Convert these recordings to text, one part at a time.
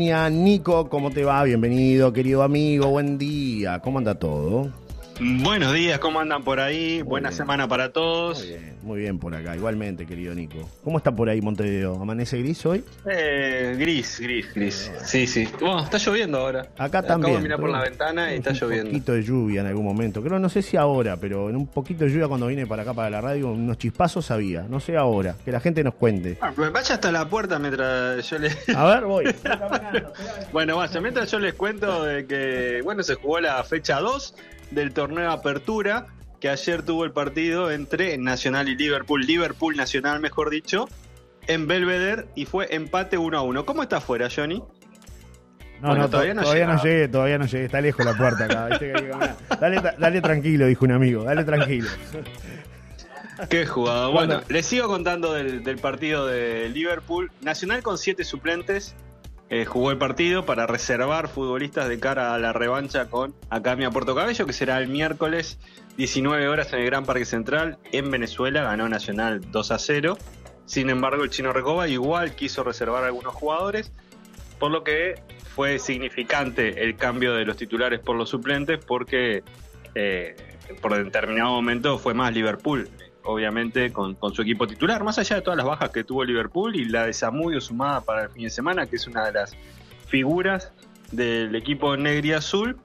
Nico, ¿cómo te va? Bienvenido, querido amigo, buen día. ¿Cómo anda todo? Buenos días, ¿cómo andan por ahí? Buena semana para todos. Muy bien, muy bien por acá, igualmente, querido Nico. ¿Cómo está por ahí Montevideo? ¿Amanece gris hoy? Eh, gris, gris, gris. Sí, sí. Bueno, está lloviendo ahora. Acá también. Acabo de mirar por la ventana y está lloviendo. Un poquito de lluvia en algún momento. Creo, no sé si ahora, pero en un poquito de lluvia cuando vine para acá, para la radio, unos chispazos había. No sé ahora, que la gente nos cuente. Ah, pues vaya hasta la puerta mientras yo les... A ver, voy. bueno, vaya, mientras yo les cuento de que, bueno, se jugó la fecha 2 del torneo Apertura, que ayer tuvo el partido entre Nacional y Liverpool, Liverpool Nacional mejor dicho, en Belvedere y fue empate 1 a 1. ¿Cómo está afuera, Johnny? No, no, todavía, no, llegué, todavía no llegué, está lejos la puerta acá. dale, dale tranquilo, dijo un amigo, dale tranquilo. Qué jugado. Bueno, les sigo contando del, del, partido de Liverpool. Nacional con siete suplentes, eh, jugó el partido para reservar futbolistas de cara a la revancha con Academia Puerto Cabello, que será el miércoles 19 horas en el Gran Parque Central en Venezuela. Ganó Nacional 2 a 0. Sin embargo, el chino Recoba igual quiso reservar a algunos jugadores, por lo que fue significante el cambio de los titulares por los suplentes, porque eh, por determinado momento fue más Liverpool obviamente con, su equipo titular, más allá de todas las bajas que tuvo Liverpool y la de Samudio sumada para el fin de semana, que es una de las figuras del equipo negri azul.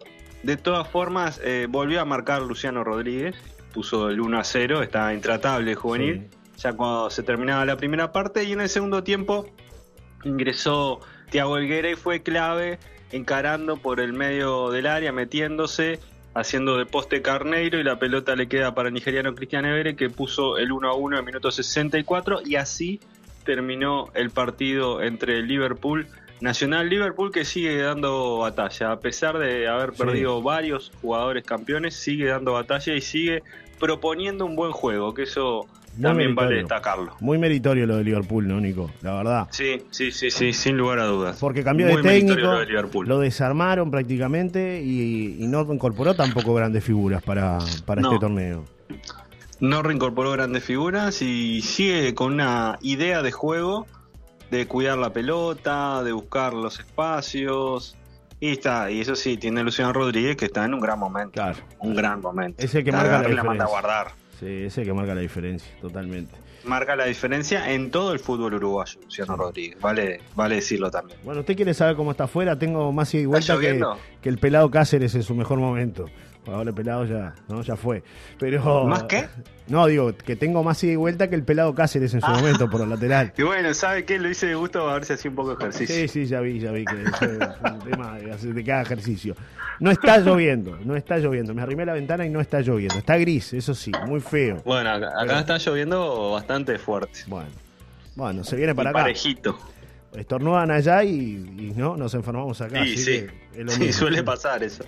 De todas formas, eh, volvió a marcar Luciano Rodríguez, puso el 1 a 0, estaba intratable juvenil, ya cuando se terminaba la primera parte, y en el segundo tiempo ingresó Thiago Helguera y fue clave encarando por el medio del área, metiéndose haciendo de poste Carneiro y la pelota le queda para el nigeriano Cristian Evere que puso el 1 a 1 en minuto 64 y así terminó el partido entre Liverpool Nacional Liverpool que sigue dando batalla. A pesar de haber perdido varios jugadores campeones sigue dando batalla y sigue proponiendo un buen juego que eso también vale destacarlo. Muy meritorio lo de Liverpool, ¿no, Nico? La verdad. Sí, sí, sí, sí, sin lugar a dudas. Porque cambió de técnico, lo, desarmaron prácticamente y, no incorporó tampoco grandes figuras para, para este torneo. No reincorporó grandes figuras y sigue con una idea de juego de cuidar la pelota, de buscar los espacios. Y está, y eso sí, tiene Luciano Rodríguez que está en un gran momento. Claro. Un gran momento. Es el que marca la, la manda a guardar. Sí, ese que marca la diferencia, totalmente. Marca la diferencia en todo el fútbol uruguayo, Luciano Rodríguez. Vale, vale decirlo también. Bueno, usted quiere saber cómo está afuera, tengo más y vuelta que, que, el pelado Cáceres en su mejor momento. Ahora el pelado ya, ¿no? ya fue. Pero, ¿Más qué? No, digo, que tengo más ida y vuelta que el pelado Cáceres en su ah. momento por el lateral. Y bueno, ¿sabe qué? Lo hice de gusto a ver si hacía un poco de ejercicio. Sí, sí, ya vi, ya vi que es un tema de, cada ejercicio. No está lloviendo, no está lloviendo. Me arrimé la ventana y no está lloviendo. Está gris, eso sí, muy feo. Bueno, acá, está lloviendo bastante fuerte. Bueno, bueno, se viene para acá. Parejito. Estornudan allá y, no, nos enfermamos acá. Sí, sí. sí suele pasar eso.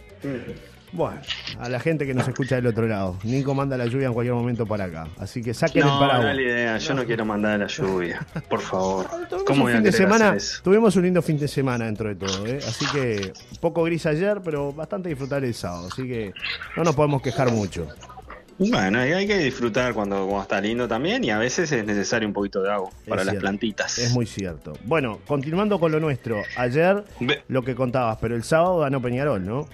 Bueno, a la gente que nos escucha del otro lado. Nico manda la lluvia en cualquier momento para acá. Así que saquen el paraguas. No, idea. Yo no quiero mandar la lluvia. Por favor. ¿Cómo fin de semana, Tuvimos un lindo fin de semana dentro de todo. ¿eh? Así que poco gris ayer, pero bastante disfrutable el sábado. Así que no nos podemos quejar mucho. Bueno, hay que disfrutar cuando, está lindo también y a veces es necesario un poquito de agua para las plantitas. Es muy cierto. Bueno, continuando con lo nuestro. Ayer lo que contabas, pero el sábado ganó Peñarol, ¿no?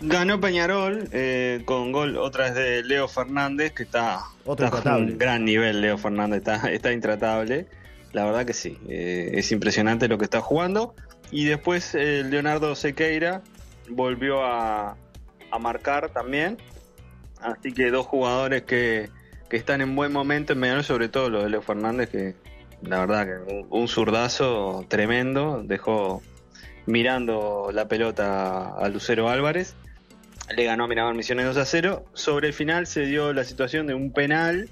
Ganó Peñarol eh, con gol otra vez de Leo Fernández, que está, a un gran nivel. Leo Fernández está, está intratable. La verdad que sí, eh, es impresionante lo que está jugando. Y después eh, Leonardo Sequeira volvió a, marcar también. Así que dos jugadores que, están en buen momento en Peñarol, sobre todo lo de Leo Fernández, que la verdad que un, un zurdazo tremendo, dejó mirando la pelota a Lucero Álvarez le ganó a Miramar Misiones 2 a 0. Sobre el final se dio la situación de un penal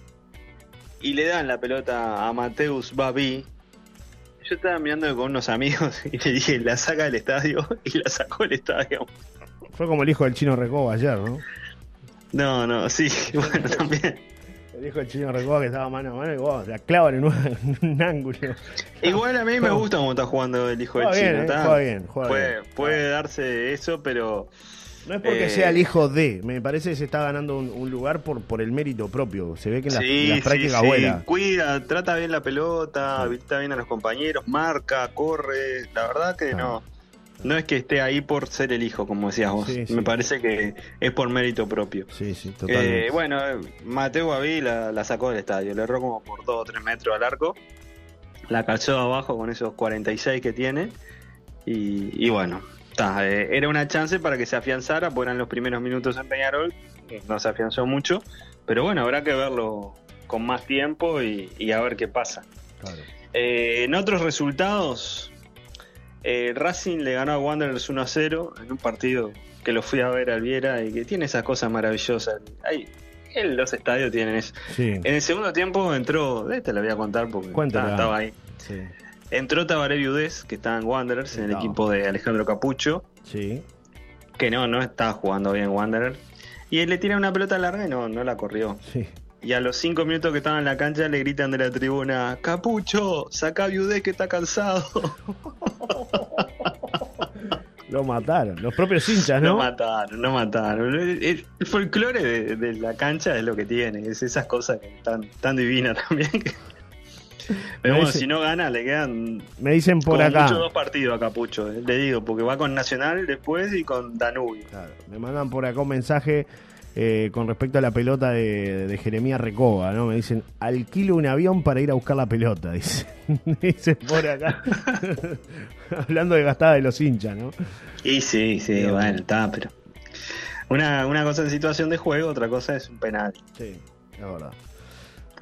y le dan la pelota a Mateus Babi. Yo estaba mirando con unos amigos y le dije, la saca del estadio y la sacó del estadio. Fue como el hijo del chino Recoba ayer, ¿no? No, no, sí, bueno, también. El hijo del chino Recoba que estaba mano a mano y wow, la clavan en un, ángulo. Igual a mí me gusta cómo está jugando el hijo del chino. Bien, eh, bien, puede, puede darse eso, pero no es porque sea el hijo de, me parece que se está ganando un, lugar por, por el mérito propio. Se ve que en la, práctica sí, Cuida, trata bien la pelota, está bien a los compañeros, marca, corre. La verdad que no. no es que esté ahí por ser el hijo, como decías vos. Me parece que es por mérito propio. Sí, sí, totalmente. Eh, bueno, Mateo Gaví la, sacó del estadio, le erró como por 2 o 3 metros al arco. La calzó abajo con esos 46 que tiene. Y, bueno, eh, era una chance para que se afianzara, porque eran los primeros minutos en Peñarol. No se afianzó mucho. Pero bueno, habrá que verlo con más tiempo y, a ver qué pasa. Eh, en otros resultados, eh, Racing le ganó a Wanderers 1 a 0 en un partido que lo fui a ver al Viera y que tiene esas cosas maravillosas. Hay, en los estadios tienen eso. En el segundo tiempo entró, te lo voy a contar porque estaba, ahí. Entró Tabaré Viudés, que estaba en Wanderers, en el equipo de Alejandro Capucho. Sí. Que no, no estaba jugando bien Wanderers. Y él le tira una pelota larga y no, no la corrió. Sí. Y a los cinco minutos que estaban en la cancha le gritan de la tribuna, Capucho, saca a Viudé que está cansado. Lo mataron, los propios hinchas, ¿no? Lo mataron, lo mataron. El, folclore de, la cancha es lo que tiene, es esas cosas que están tan divinas también. Pero bueno, si no gana, le quedan. Me dicen por acá. Mucho dos partidos a Capucho, eh, le digo, porque va con Nacional después y con Danubio. Claro, me mandan por acá un mensaje eh, con respecto a la pelota de, de Jeremías Recoba, ¿no? Me dicen, alquilo un avión para ir a buscar la pelota, dice. dice por acá. Hablando de gastada de los hinchas, ¿no? Y sí, sí, bueno, está, pero. Una, una cosa en situación de juego, otra cosa es un penal. Sí, es verdad.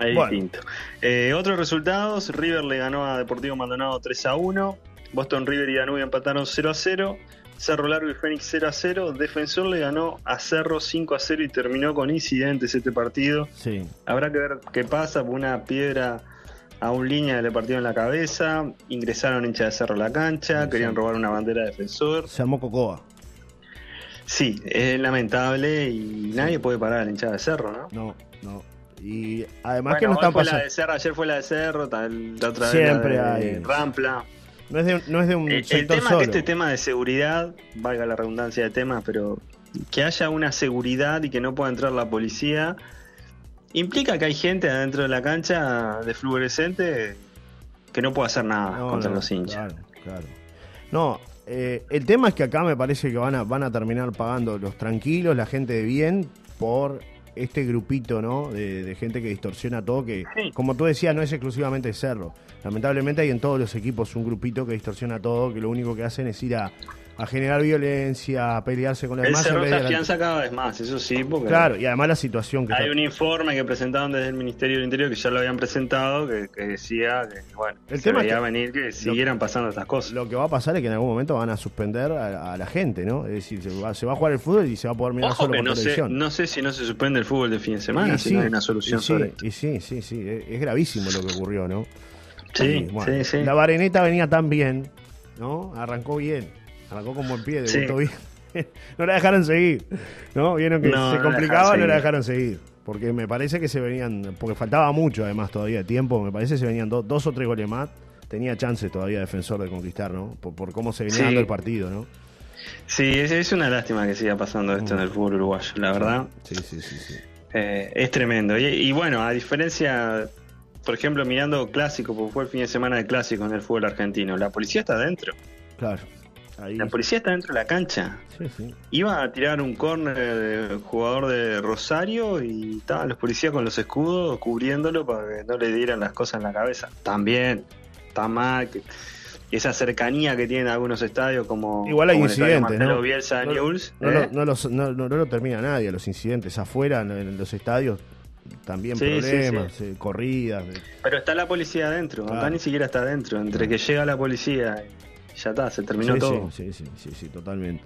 Es distinto. Eh, otros resultados: River le ganó a Deportivo Maldonado 3 a 1. Boston River y Danubio empataron 0 a 0. Cerro Largo y Fénix 0 a 0. Defensor le ganó a Cerro 5 a 0 y terminó con incidentes este partido. Sí. Habrá que ver qué pasa. Una piedra a un línea le partido en la cabeza. Ingresaron hinchas de Cerro a la cancha. querían robar una bandera de defensor. Se armó Cocoa. Sí, es lamentable y nadie puede parar a la hinchada de Cerro, ¿no? No, no. Y además que no están pasando. ayer fue la de Cerro, la otra Siempre vez la de hay. Rampla. No es de, no es de un el, sector tema, solo. Este tema de seguridad, valga la redundancia de tema, pero que haya una seguridad y que no pueda entrar la policía, implica que hay gente adentro de la cancha de fluorescente que no puede hacer nada contra los hinchas. Claro, claro. No, eh, el tema es que acá me parece que van a, van a terminar pagando los tranquilos, la gente de bien, por este grupito, ¿no? De, gente que distorsiona todo, que como tú decías, no es exclusivamente Cerro. Lamentablemente hay en todos los equipos un grupito que distorsiona todo, que lo único que hacen es ir a, a generar violencia, a pelearse con los demás. El Cerro se afianza cada vez más, eso sí, porque... Claro, y además la situación que... Hay un informe que presentaron desde el Ministerio del Interior, que ya lo habían presentado, que, decía que, bueno, el tema veía venir que siguieran pasando estas cosas. Lo que va a pasar es que en algún momento van a suspender a, la gente, ¿no? Es decir, se va, a jugar el fútbol y se va a poder mirar solo por no televisión. Sé, no sé si no se suspende el fútbol de fin de semana, si no hay una solución sobre y sí, sí, sí, es, gravísimo lo que ocurrió, ¿no? Sí, sí, sí. La Vareneta venía tan bien, ¿no? Arrancó bien Arrancó con buen pie, debutó bien. no la dejaron seguir. ¿No? Vieron que se complicaba, no la dejaron seguir. Porque me parece que se venían, porque faltaba mucho además todavía de tiempo, me parece que se venían dos o tres goles más. Tenía chance todavía defensor de conquistar, ¿no? Por, cómo se venía dando el partido, ¿no? Sí, es, una lástima que siga pasando esto en el fútbol uruguayo, la verdad. Sí, sí, sí. sí. Eh, es tremendo. Y, bueno, a diferencia, por ejemplo, mirando clásico, porque fue el fin de semana de clásico en el fútbol argentino, la policía está adentro. Claro. La policía está dentro de la cancha. Iba a tirar un córner de jugador de Rosario y estaban los policías con los escudos cubriéndolo para que no le dieran las cosas en la cabeza. También, está mal. esa cercanía que tienen algunos estadios como, Igual hay incidentes, ¿no? Bielsa, no, News, no, ¿eh? no, lo termina nadie, los incidentes afuera en los estadios también problemas, eh, corridas. Pero está la policía adentro, acá ni siquiera está adentro. Entre que llega la policía ya está, se terminó todo. Sí, sí, sí, sí, totalmente.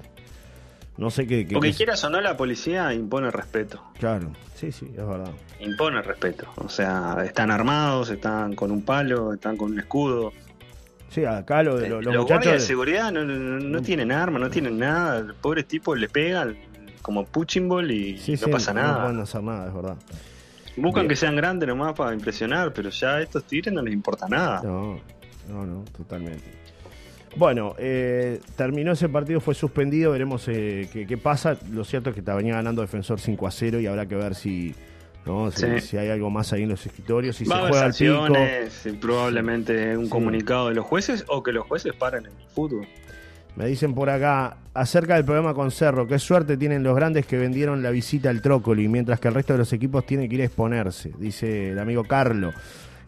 No sé qué. Porque quieras o no, la policía impone respeto. Claro, sí, sí, es verdad. Impone respeto. O sea, están armados, están con un palo, están con un escudo. Sí, acá lo, de los, muchachos. de seguridad no, no, tienen armas, no tienen nada. El pobre tipo le pegan como punching ball y no pasa nada. No pueden hacer nada, es verdad. Buscan que sean grandes nomás para impresionar, pero ya a estos tigres no les importa nada. No, no, no, totalmente. Bueno, eh, terminó ese partido, fue suspendido, veremos eh, qué, pasa. Lo cierto es que te venía ganando Defensor 5 a 0 y habrá que ver si, ¿no? si, hay algo más ahí en los escritorios, si se juega al pico. Probablemente un comunicado de los jueces o que los jueces paren en el fútbol. Me dicen por acá, acerca del programa con Cerro, qué suerte tienen los grandes que vendieron la visita al Trócoli, mientras que el resto de los equipos tienen que ir a exponerse, dice el amigo Carlo,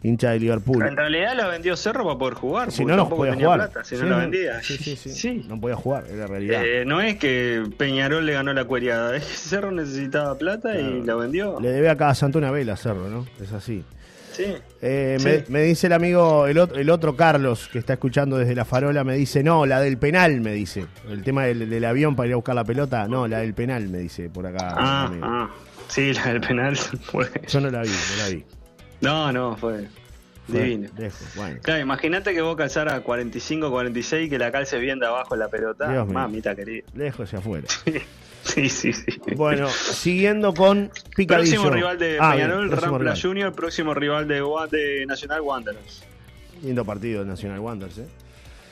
hincha de Liverpool. En realidad la vendió Cerro para poder jugar, si no, no podía jugar. si no la vendía. Sí, sí, sí, No podía jugar, era realidad. Eh, no es que Peñarol le ganó la cueriada, es que Cerro necesitaba plata y la vendió. Le debe a cada santo una vela Cerro, ¿no? Es así. Eh, me, dice el amigo, el otro, el otro, Carlos, que está escuchando desde la farola, me dice, no, la del penal, me dice. El tema del, avión para ir a buscar la pelota, no, la del penal, me dice por acá. Ah, ah. sí, la del penal. Yo no la vi, no la vi. No, no, fue... Divino. Claro, imagínate que vos calzara 45, 46 y que la calce bien de abajo la pelota. Dios Mamita querida. Lejos hacia afuera. Sí, sí, sí. Bueno, siguiendo con Picadillo. Próximo rival de ah, Peñarol, Rampla Junior, próximo rival de, de Nacional Wanderers. Lindo partido de Nacional Wanderers, ¿eh?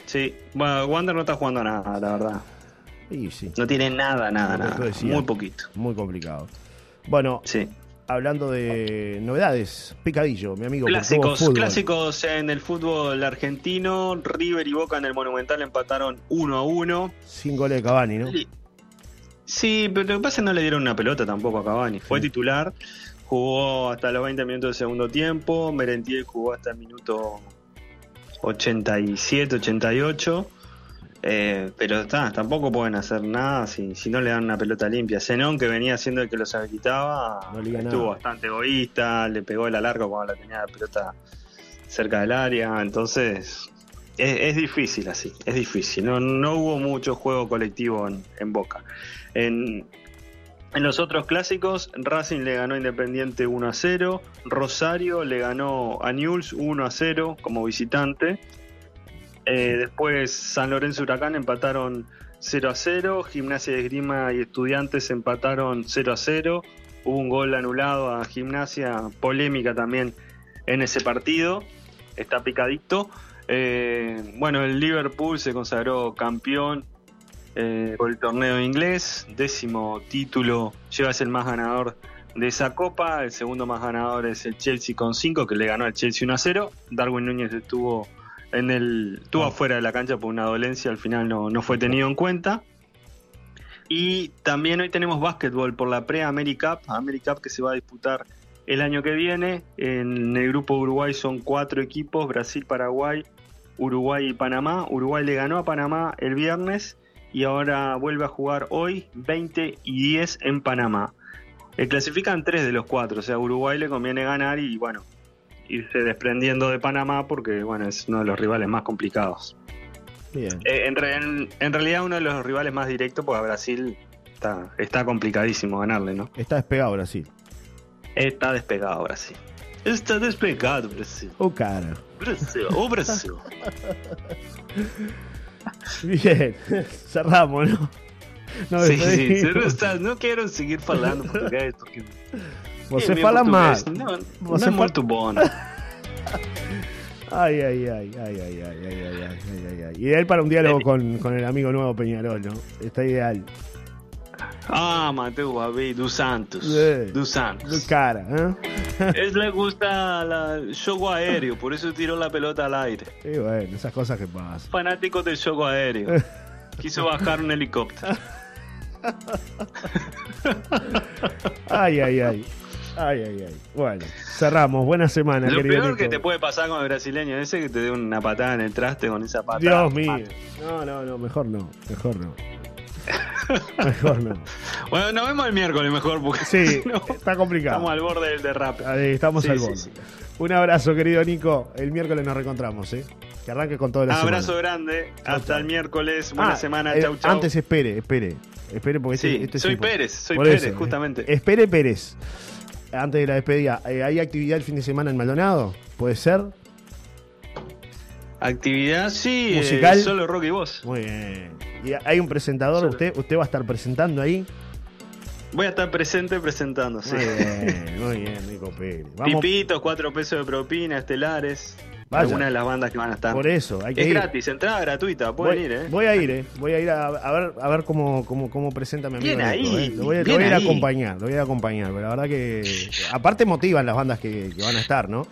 Sí, bueno, Wander no está jugando nada, la verdad. Sí, sí. No tiene nada, nada, nada. muy poquito. Muy complicado. Bueno, sí. Hablando de novedades, Picadillo, mi amigo. Clásicos, clásicos en el fútbol argentino. River y Boca en el Monumental empataron 1 a 1. Sin goles de Cavani, ¿no? Sí, pero lo que pasa es que no le dieron una pelota tampoco a Cavani. Fue titular, jugó hasta los 20 minutos del segundo tiempo, Merentiel jugó hasta el minuto 87, 88. Eh, pero está, tampoco pueden hacer nada si, si no le dan una pelota limpia. Zenón, que venía siendo el que los habilitaba, estuvo bastante egoísta, le pegó el alargo cuando la tenía la pelota cerca del área. Entonces, es, difícil así, es difícil. No, no hubo mucho juego colectivo en, en Boca. En, los otros clásicos, Racing le ganó a Independiente 1 a 0, Rosario le ganó a Newell's 1 a 0 como visitante. Eh, después San Lorenzo Huracán empataron 0 a 0, Gimnasia de Esgrima y Estudiantes empataron 0 a 0. Hubo un gol anulado a Gimnasia, polémica también en ese partido. Está picadito. Eh, bueno, el Liverpool se consagró campeón eh, por el torneo inglés, décimo título, lleva el más ganador de esa copa, el segundo más ganador es el Chelsea con 5 que le ganó al Chelsea 1 a 0, Darwin Núñez estuvo en el estuvo afuera de la cancha por una dolencia, al final no, no fue tenido en cuenta. Y también hoy tenemos básquetbol por la pre-America Cup, que se va a disputar el año que viene. En el grupo Uruguay son cuatro equipos, Brasil, Paraguay, Uruguay y Panamá. Uruguay le ganó a Panamá el viernes y ahora vuelve a jugar hoy 20 y 10 en Panamá. Eh, clasifican tres de los cuatro, o sea, a Uruguay le conviene ganar y bueno, irse desprendiendo de Panamá porque bueno, es uno de los rivales más complicados. Bien. Eh, en, realidad uno de los rivales más directos, porque a Brasil está, está complicadísimo ganarle, ¿no? Está despegado Brasil. Está despegado Brasil. Está despegado Brasil. Oh, cara. Brasil, oh, Brasil. Bien, cerramos, ¿no? No, sí, sí, no quiero seguir falando portugués porque. Você é, fala mal. Não, Você não é muito bom. Ay, ay, ay, ay, ay, ay, ay, ay, ay, ay, ay. Ideal para un diálogo con, con el amigo nuevo Peñarol, ¿no? Está ideal. Ah, Mateo Babi, dos Santos. Sí. Dos Santos. Dos cara, ¿eh? Es le gusta el juego aéreo, por eso tiró la pelota al aire. Sí, bueno, esas cosas que pasan. Fanático del juego aéreo. Quiso bajar un helicóptero. ay, ay, ay. Ay, ay, ay. Bueno, cerramos. Buena semana, Lo peor que te puede pasar con el brasileño ese que te dé una patada en el traste con esa patada. Dios mío. No, no, no, mejor no. Mejor no. Mejor no. Bueno, nos vemos el miércoles mejor porque sí, está complicado. Estamos al borde del derrape. Ahí, estamos al borde. Un abrazo, querido Nico. El miércoles nos reencontramos, ¿eh? Que arranque con todo el Abrazo grande. Hasta el miércoles. Buena ah, semana. Eh, chau, chau. Antes espere, espere. Espere porque este, este soy Pérez, soy Pérez, eh. justamente. Espere Pérez. Antes de la despedida, eh, ¿hay actividad el fin de semana en Maldonado? ¿Puede ser? Actividad, sí. Musical. solo rock y voz. Muy bien. ¿Y hay un presentador? ¿Usted, ¿Usted va a estar presentando ahí? Voy a estar presente presentando, sí. Muy bien, muy bien, Nico Pérez. Pipitos, cuatro pesos de propina, estelares. Algunas de las bandas que van a estar. Por eso, hay que Es gratis, entrada gratuita, pueden ir, ¿eh? Voy a ir, ¿eh? Voy a ir a, ver, a ver cómo, cómo, cómo presenta mi amigo. Bien ahí, ¿eh? Lo voy, a ir a acompañar, lo voy a acompañar. Pero la verdad que. Aparte motivan las bandas que, que van a estar, ¿no?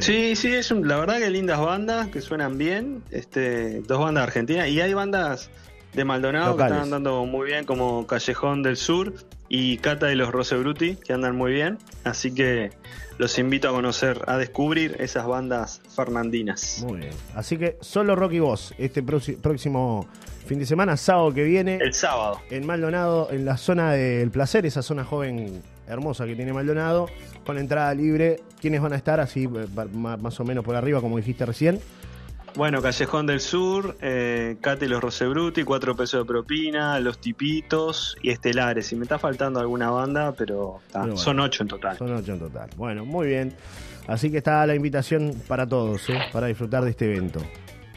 Sí, sí, es la verdad que lindas bandas que suenan bien. Este, dos bandas argentinas. Y hay bandas de Maldonado que están andando muy bien, como Callejón del Sur y Cata de los Rosebruti, que andan muy bien. Así que los invito a conocer, a descubrir esas bandas fernandinas. Muy bien. Así que solo Rocky Voz, este próximo fin de semana, sábado que viene. El sábado. En Maldonado, en la zona del placer, esa zona joven hermosa que tiene Maldonado, con entrada libre. ¿Quiénes van a estar? Así, eh, más o menos por arriba, como dijiste recién. Bueno, Callejón del Sur, eh, Cate los Rosebruti, cuatro pesos de propina, Los Tipitos y Estelares. Y me está faltando alguna banda, pero, son ocho en total. Son ocho en total. Bueno, muy bien. Así que está la invitación para todos, ¿eh? para disfrutar de este evento.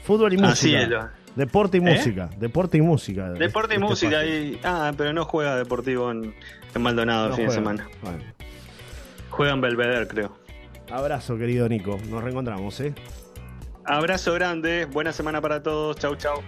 Fútbol y música. Deporte y ¿Eh? música. Deporte y música. Deporte y este música. ah, pero no juega Deportivo en, Maldonado el fin de semana. Juega en Belvedere, creo. Abrazo, querido Nico. Nos reencontramos, ¿eh? Abrazo grande, buena semana para todos, chau chau.